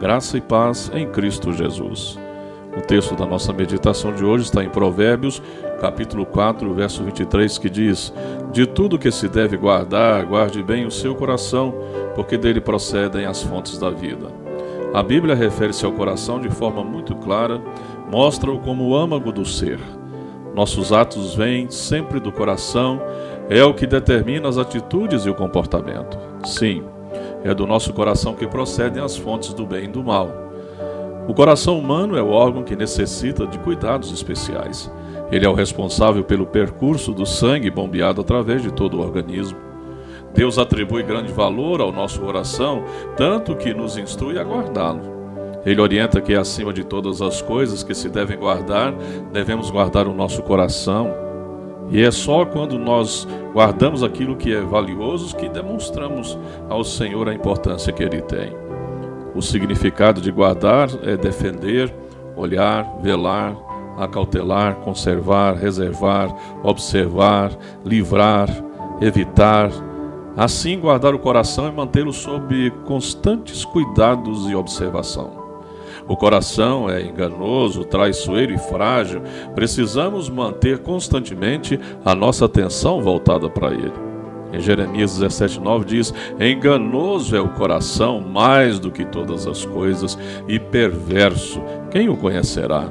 Graça e paz em Cristo Jesus. O texto da nossa meditação de hoje está em Provérbios, capítulo 4, verso 23, que diz: De tudo que se deve guardar, guarde bem o seu coração, porque dele procedem as fontes da vida. A Bíblia refere-se ao coração de forma muito clara, mostra-o como o âmago do ser. Nossos atos vêm sempre do coração, é o que determina as atitudes e o comportamento. Sim, é do nosso coração que procedem as fontes do bem e do mal. O coração humano é o órgão que necessita de cuidados especiais. Ele é o responsável pelo percurso do sangue bombeado através de todo o organismo. Deus atribui grande valor ao nosso coração, tanto que nos instrui a guardá-lo. Ele orienta que, acima de todas as coisas que se devem guardar, devemos guardar o nosso coração. E é só quando nós guardamos aquilo que é valioso que demonstramos ao Senhor a importância que ele tem. O significado de guardar é defender, olhar, velar, acautelar, conservar, reservar, observar, livrar, evitar. Assim, guardar o coração é mantê-lo sob constantes cuidados e observação. O coração é enganoso, traiçoeiro e frágil. Precisamos manter constantemente a nossa atenção voltada para ele. Em Jeremias 17,9 diz: Enganoso é o coração mais do que todas as coisas, e perverso, quem o conhecerá?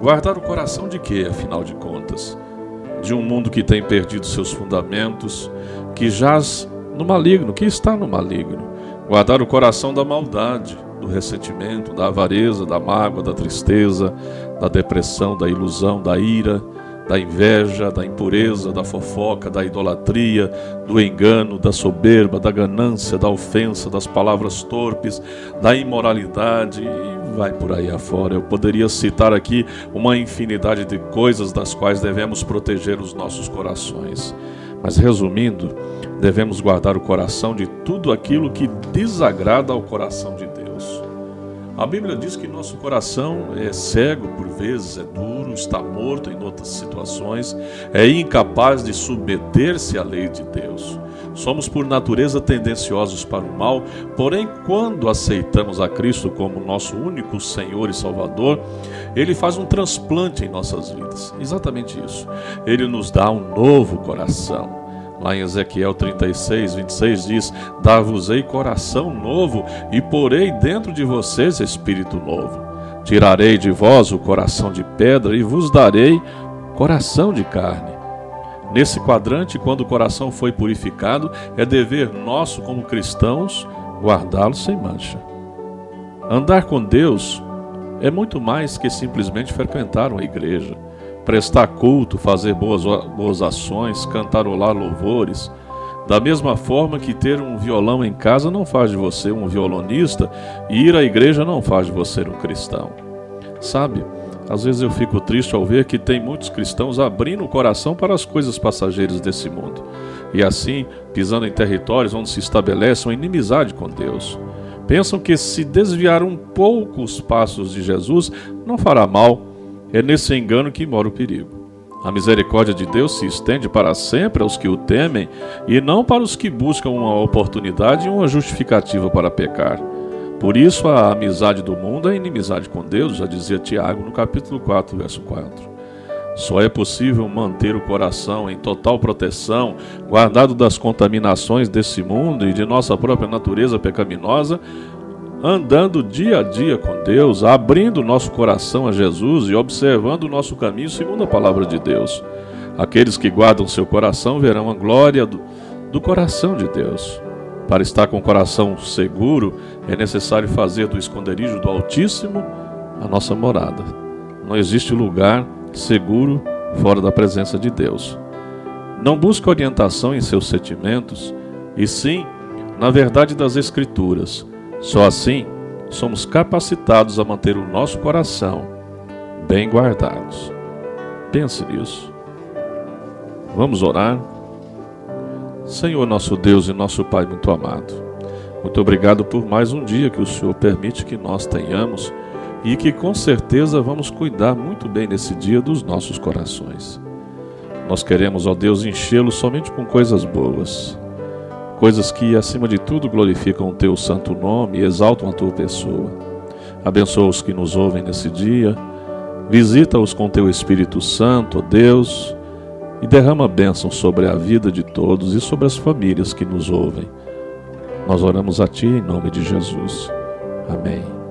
Guardar o coração de quê, afinal de contas? De um mundo que tem perdido seus fundamentos, que jaz no maligno, que está no maligno. Guardar o coração da maldade, do ressentimento, da avareza, da mágoa, da tristeza, da depressão, da ilusão, da ira, da inveja, da impureza, da fofoca, da idolatria, do engano, da soberba, da ganância, da ofensa, das palavras torpes, da imoralidade e vai por aí afora. Eu poderia citar aqui uma infinidade de coisas das quais devemos proteger os nossos corações. Mas resumindo, devemos guardar o coração de tudo aquilo que desagrada ao coração de Deus. A Bíblia diz que nosso coração é cego por vezes, é duro, está morto em outras situações, é incapaz de submeter-se à lei de Deus. Somos por natureza tendenciosos para o mal, porém, quando aceitamos a Cristo como nosso único Senhor e Salvador, Ele faz um transplante em nossas vidas. Exatamente isso. Ele nos dá um novo coração. Lá em Ezequiel 36, 26 diz: Dar-vos-ei coração novo e porei dentro de vocês espírito novo. Tirarei de vós o coração de pedra e vos darei coração de carne. Nesse quadrante, quando o coração foi purificado, é dever nosso como cristãos guardá-lo sem mancha. Andar com Deus é muito mais que simplesmente frequentar uma igreja prestar culto, fazer boas, boas ações, cantarolar louvores. Da mesma forma que ter um violão em casa não faz de você um violonista e ir à igreja não faz de você um cristão. Sabe, às vezes eu fico triste ao ver que tem muitos cristãos abrindo o coração para as coisas passageiras desse mundo e assim pisando em territórios onde se estabelece uma inimizade com Deus. Pensam que se desviar um pouco os passos de Jesus não fará mal é nesse engano que mora o perigo. A misericórdia de Deus se estende para sempre aos que o temem e não para os que buscam uma oportunidade e uma justificativa para pecar. Por isso, a amizade do mundo é inimizade com Deus, já dizia Tiago no capítulo 4, verso 4. Só é possível manter o coração em total proteção, guardado das contaminações desse mundo e de nossa própria natureza pecaminosa, andando dia a dia com Deus, abrindo nosso coração a Jesus e observando o nosso caminho segundo a palavra de Deus. Aqueles que guardam seu coração verão a glória do, do coração de Deus. Para estar com o coração seguro, é necessário fazer do esconderijo do Altíssimo a nossa morada. Não existe lugar seguro fora da presença de Deus. Não busque orientação em seus sentimentos, e sim na verdade das Escrituras só assim somos capacitados a manter o nosso coração bem guardados. Pense nisso. Vamos orar. Senhor nosso Deus e nosso Pai muito amado, muito obrigado por mais um dia que o Senhor permite que nós tenhamos e que com certeza vamos cuidar muito bem nesse dia dos nossos corações. Nós queremos, ó Deus, enchê-lo somente com coisas boas coisas que, acima de tudo, glorificam o teu santo nome e exaltam a tua pessoa. Abençoa os que nos ouvem nesse dia, visita-os com teu Espírito Santo, ó Deus, e derrama bênção sobre a vida de todos e sobre as famílias que nos ouvem. Nós oramos a Ti em nome de Jesus. Amém.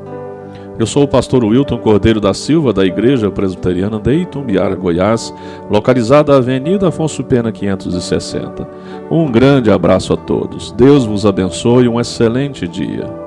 Eu sou o pastor Wilton Cordeiro da Silva, da Igreja Presbiteriana de Itumbiara, Goiás, localizada na Avenida Afonso Pena 560. Um grande abraço a todos. Deus vos abençoe e um excelente dia.